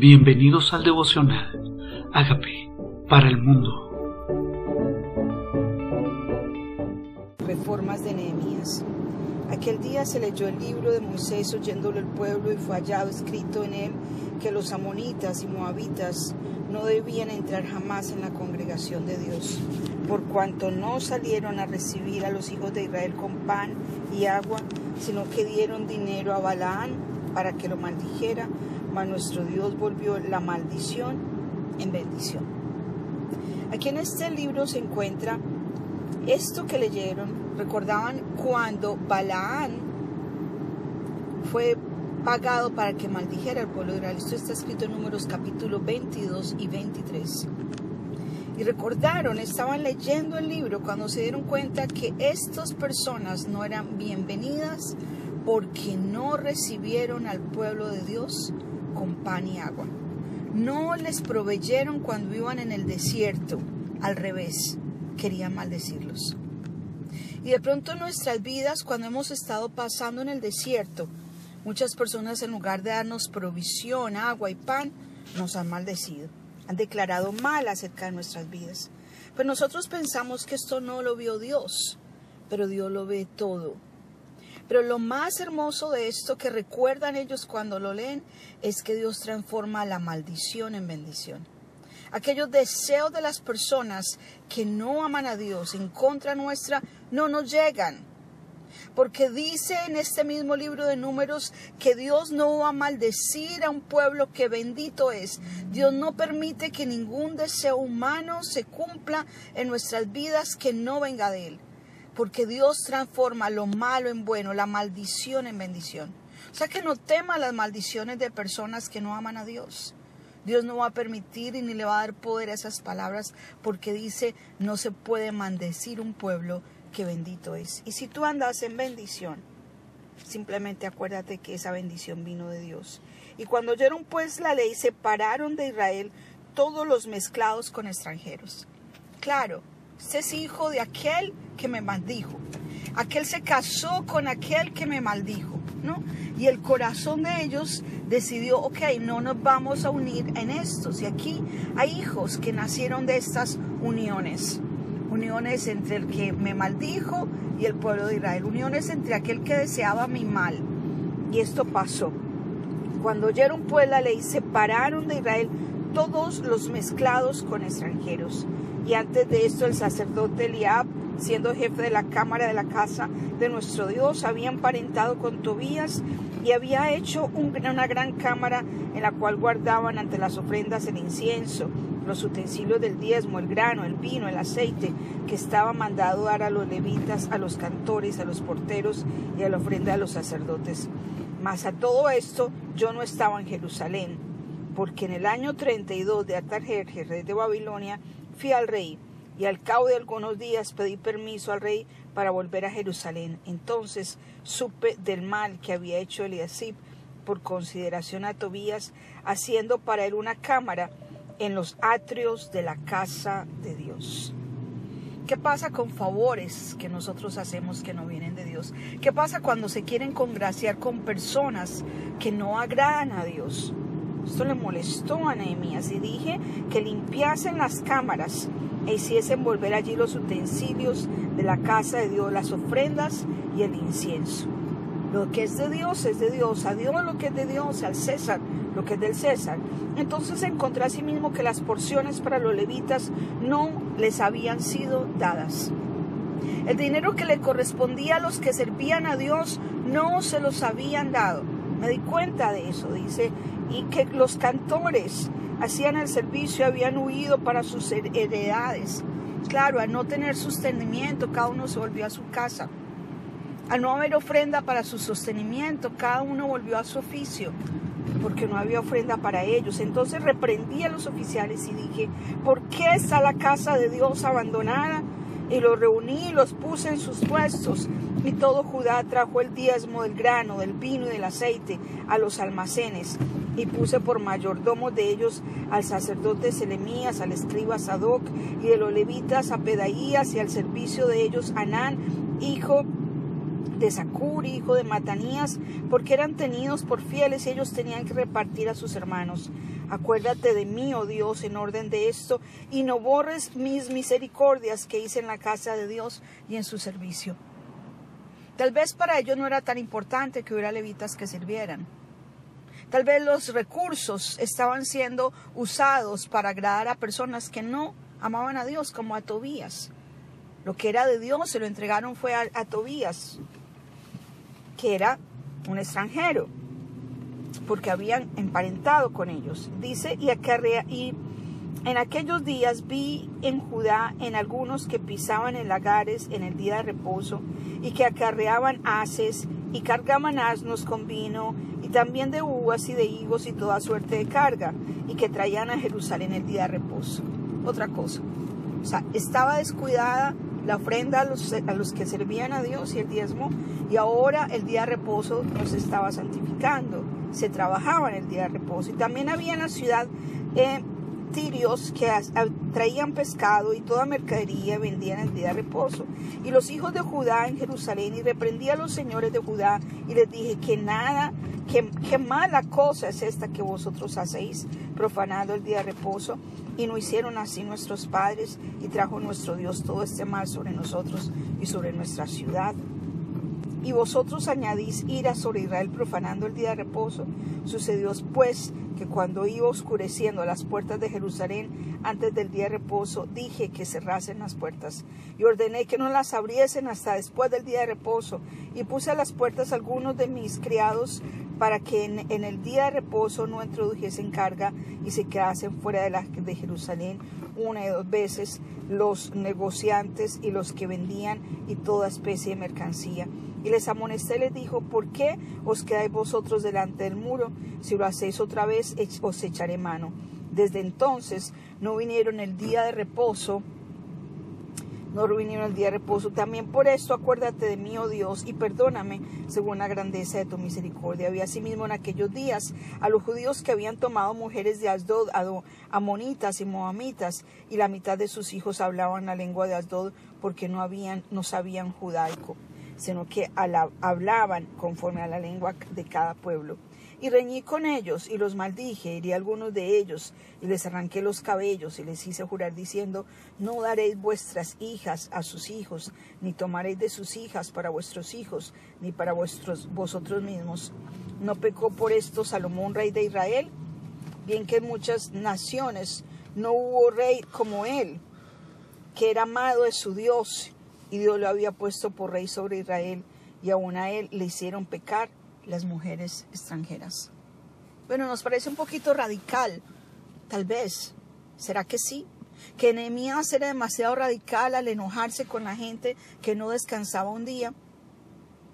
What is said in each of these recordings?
Bienvenidos al devocional. Hágame para el mundo. Reformas de Nehemías. Aquel día se leyó el libro de Moisés oyéndolo el pueblo y fue hallado escrito en él que los amonitas y moabitas no debían entrar jamás en la congregación de Dios, por cuanto no salieron a recibir a los hijos de Israel con pan y agua, sino que dieron dinero a Balaán para que lo maldijera mas nuestro Dios volvió la maldición en bendición. Aquí en este libro se encuentra esto que leyeron, recordaban cuando Balaán fue pagado para que maldijera al pueblo de Israel. Esto está escrito en números capítulo 22 y 23. Y recordaron, estaban leyendo el libro cuando se dieron cuenta que estas personas no eran bienvenidas porque no recibieron al pueblo de Dios con pan y agua. No les proveyeron cuando iban en el desierto, al revés, querían maldecirlos. Y de pronto nuestras vidas, cuando hemos estado pasando en el desierto, muchas personas en lugar de darnos provisión, agua y pan, nos han maldecido, han declarado mal acerca de nuestras vidas. Pues nosotros pensamos que esto no lo vio Dios, pero Dios lo ve todo pero lo más hermoso de esto que recuerdan ellos cuando lo leen es que Dios transforma la maldición en bendición. Aquellos deseos de las personas que no aman a Dios en contra nuestra no nos llegan. Porque dice en este mismo libro de números que Dios no va a maldecir a un pueblo que bendito es. Dios no permite que ningún deseo humano se cumpla en nuestras vidas que no venga de Él porque Dios transforma lo malo en bueno, la maldición en bendición. O sea que no tema las maldiciones de personas que no aman a Dios. Dios no va a permitir ni le va a dar poder a esas palabras porque dice, no se puede maldecir un pueblo que bendito es. Y si tú andas en bendición, simplemente acuérdate que esa bendición vino de Dios. Y cuando oyeron pues la ley, separaron de Israel todos los mezclados con extranjeros. Claro, este es hijo de aquel que me maldijo. Aquel se casó con aquel que me maldijo, ¿no? Y el corazón de ellos decidió, ok, no nos vamos a unir en estos. Y aquí hay hijos que nacieron de estas uniones. Uniones entre el que me maldijo y el pueblo de Israel. Uniones entre aquel que deseaba mi mal. Y esto pasó. Cuando oyeron pues la ley, separaron de Israel todos los mezclados con extranjeros y antes de esto el sacerdote Eliab, siendo jefe de la cámara de la casa de nuestro Dios, había emparentado con Tobías y había hecho una gran cámara en la cual guardaban ante las ofrendas el incienso, los utensilios del diezmo, el grano, el vino, el aceite, que estaba mandado dar a los levitas, a los cantores, a los porteros y a la ofrenda de los sacerdotes. Mas a todo esto yo no estaba en Jerusalén, porque en el año 32 de Atarjerjes, rey de Babilonia, fui al rey y al cabo de algunos días pedí permiso al rey para volver a Jerusalén. Entonces supe del mal que había hecho Eliasib por consideración a Tobías, haciendo para él una cámara en los atrios de la casa de Dios. ¿Qué pasa con favores que nosotros hacemos que no vienen de Dios? ¿Qué pasa cuando se quieren congraciar con personas que no agradan a Dios? Esto le molestó a Nehemías y dije que limpiasen las cámaras e hiciesen volver allí los utensilios de la casa de Dios, las ofrendas y el incienso. Lo que es de Dios es de Dios, a Dios lo que es de Dios, al César lo que es del César. Entonces encontré a sí mismo que las porciones para los levitas no les habían sido dadas. El dinero que le correspondía a los que servían a Dios no se los habían dado. Me di cuenta de eso, dice, y que los cantores hacían el servicio habían huido para sus heredades. Claro, al no tener sostenimiento, cada uno se volvió a su casa. Al no haber ofrenda para su sostenimiento, cada uno volvió a su oficio, porque no había ofrenda para ellos. Entonces reprendí a los oficiales y dije, ¿por qué está la casa de Dios abandonada? Y los reuní y los puse en sus puestos. Y todo Judá trajo el diezmo del grano, del vino y del aceite a los almacenes. Y puse por mayordomo de ellos al sacerdote Selemías, al escriba Sadoc y de los levitas a Pedaías y al servicio de ellos Anán, hijo de Sacuri, hijo de Matanías, porque eran tenidos por fieles y ellos tenían que repartir a sus hermanos. Acuérdate de mí, oh Dios, en orden de esto, y no borres mis misericordias que hice en la casa de Dios y en su servicio. Tal vez para ellos no era tan importante que hubiera levitas que sirvieran. Tal vez los recursos estaban siendo usados para agradar a personas que no amaban a Dios, como a Tobías. Lo que era de Dios se lo entregaron fue a, Tobías, que era un extranjero, porque habían emparentado con ellos. Dice, y, y en aquellos días vi en Judá en algunos que pisaban en lagares en el día de reposo y que acarreaban haces y cargaban asnos con vino y también de uvas y de higos y toda suerte de carga y que traían a Jerusalén el día de reposo. Otra cosa. O sea, estaba descuidada la ofrenda a los, a los que servían a Dios y el diezmo, y ahora el día de reposo nos estaba santificando. Se trabajaba en el día de reposo. Y también había en la ciudad eh, tirios que traían pescado y toda mercadería vendían el día de reposo. Y los hijos de Judá en Jerusalén, y reprendí a los señores de Judá, y les dije que nada, que, que mala cosa es esta que vosotros hacéis, profanando el día de reposo y no hicieron así nuestros padres, y trajo nuestro Dios todo este mal sobre nosotros y sobre nuestra ciudad. Y vosotros añadís ira sobre Israel profanando el día de reposo. Sucedió pues que cuando iba oscureciendo las puertas de Jerusalén antes del día de reposo, dije que cerrasen las puertas y ordené que no las abriesen hasta después del día de reposo. Y puse a las puertas algunos de mis criados para que en, el día de reposo no introdujesen carga y se quedasen fuera de, la, de Jerusalén una y dos veces los negociantes y los que vendían y toda especie de mercancía. Y les amonesté, les dijo, ¿por qué os quedáis vosotros delante del muro? Si lo hacéis otra vez, os echaré mano. Desde entonces no vinieron el día de reposo no vinieron el día de reposo. También por esto acuérdate de mí, oh Dios, y perdóname según la grandeza de tu misericordia. Había asimismo en aquellos días a los judíos que habían tomado mujeres de Asdod, amonitas y moamitas, y la mitad de sus hijos hablaban la lengua de Asdod porque no, habían, no sabían judaico, sino que hablaban conforme a la lengua de cada pueblo. Y reñí con ellos y los maldije, herí a algunos de ellos y les arranqué los cabellos y les hice jurar diciendo, no daréis vuestras hijas a sus hijos, ni tomaréis de sus hijas para vuestros hijos, ni para vuestros vosotros mismos. ¿No pecó por esto Salomón, rey de Israel? Bien que en muchas naciones no hubo rey como él, que era amado de su Dios, y Dios lo había puesto por rey sobre Israel, y aún a él le hicieron pecar las mujeres extranjeras. Bueno, nos parece un poquito radical, tal vez. ¿Será que sí? Que Nehemías era demasiado radical al enojarse con la gente que no descansaba un día,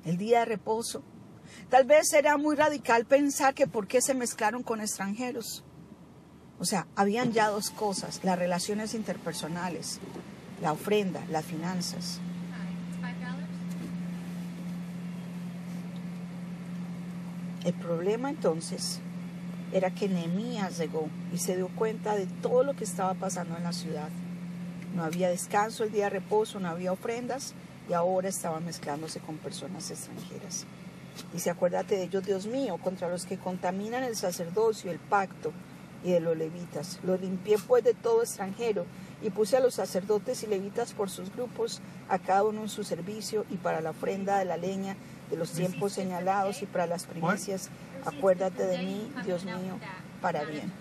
el día de reposo. Tal vez era muy radical pensar que por qué se mezclaron con extranjeros. O sea, habían ya dos cosas, las relaciones interpersonales, la ofrenda, las finanzas. El problema entonces era que Nehemías llegó y se dio cuenta de todo lo que estaba pasando en la ciudad. No había descanso el día de reposo, no había ofrendas y ahora estaba mezclándose con personas extranjeras. Dice, acuérdate de ellos, Dios mío, contra los que contaminan el sacerdocio, el pacto y de los levitas. Lo limpié pues de todo extranjero y puse a los sacerdotes y levitas por sus grupos, a cada uno en su servicio y para la ofrenda de la leña de los tiempos señalados y para las primicias. Acuérdate de mí, Dios mío, para bien.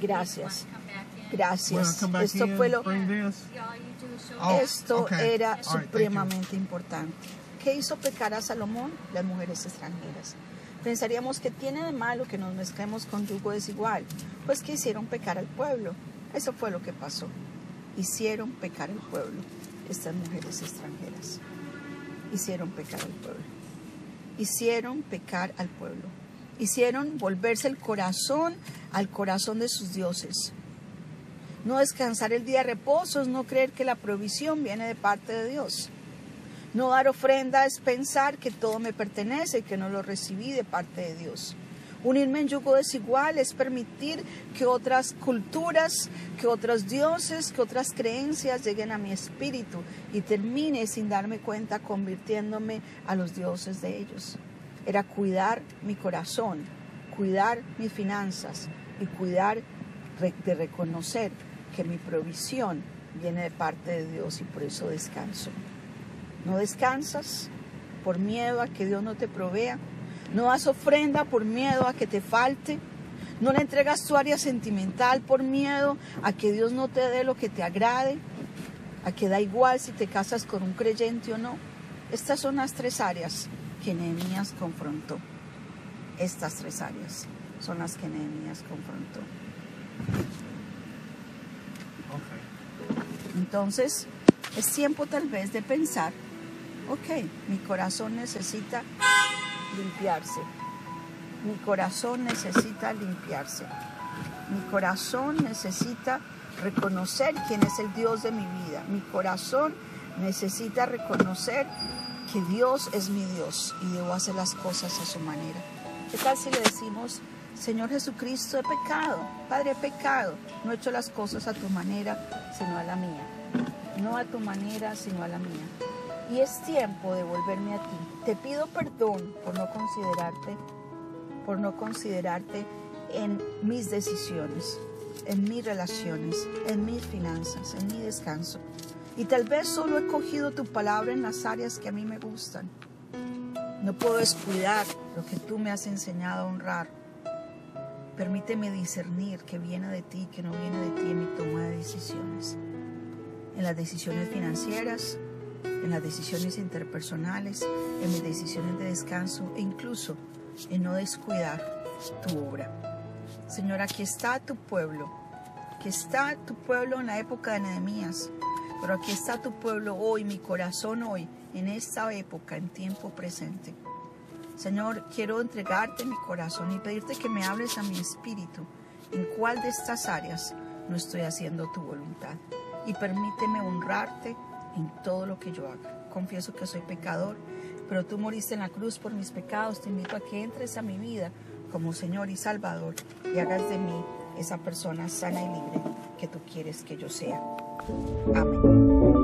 Gracias. Gracias. Esto fue lo oh, Esto era supremamente importante. ¿Qué hizo pecar a Salomón? Las mujeres extranjeras. Pensaríamos que tiene de malo que nos mezclemos con yugo desigual. Pues que hicieron pecar al pueblo. Eso fue lo que pasó. Hicieron pecar al pueblo estas mujeres extranjeras hicieron pecar al pueblo. Hicieron pecar al pueblo. Hicieron volverse el corazón al corazón de sus dioses. No descansar el día de reposo es no creer que la provisión viene de parte de Dios. No dar ofrenda es pensar que todo me pertenece y que no lo recibí de parte de Dios. Unirme en yugo desigual es permitir que otras culturas, que otros dioses, que otras creencias lleguen a mi espíritu y termine sin darme cuenta convirtiéndome a los dioses de ellos. Era cuidar mi corazón, cuidar mis finanzas y cuidar de reconocer que mi provisión viene de parte de Dios y por eso descanso. ¿No descansas por miedo a que Dios no te provea? ¿No das ofrenda por miedo a que te falte? ¿No le entregas tu área sentimental por miedo a que Dios no te dé lo que te agrade? ¿A que da igual si te casas con un creyente o no? Estas son las tres áreas que Nehemías confrontó. Estas tres áreas son las que Nehemías confrontó. Entonces, es tiempo tal vez de pensar, ok, mi corazón necesita limpiarse. Mi corazón necesita limpiarse. Mi corazón necesita reconocer quién es el Dios de mi vida. Mi corazón necesita reconocer que Dios es mi Dios y debo hacer las cosas a su manera. ¿Qué tal si le decimos, Señor Jesucristo, he pecado, Padre, he pecado, no he hecho las cosas a tu manera, sino a la mía. No a tu manera, sino a la mía. Y es tiempo de volverme a ti. Te pido perdón por no considerarte, por no considerarte en mis decisiones, en mis relaciones, en mis finanzas, en mi descanso. Y tal vez solo he cogido tu palabra en las áreas que a mí me gustan. No puedo descuidar lo que tú me has enseñado a honrar. Permíteme discernir que viene de ti, que no viene de ti en mi toma de decisiones. En las decisiones financieras, en las decisiones interpersonales, en mis decisiones de descanso e incluso en no descuidar tu obra. Señor, aquí está tu pueblo, aquí está tu pueblo en la época de Nehemías, pero aquí está tu pueblo hoy, mi corazón hoy, en esta época, en tiempo presente. Señor, quiero entregarte mi corazón y pedirte que me hables a mi espíritu en cuál de estas áreas no estoy haciendo tu voluntad. Y permíteme honrarte en todo lo que yo haga. Confieso que soy pecador, pero tú moriste en la cruz por mis pecados. Te invito a que entres a mi vida como Señor y Salvador y hagas de mí esa persona sana y libre que tú quieres que yo sea. Amén.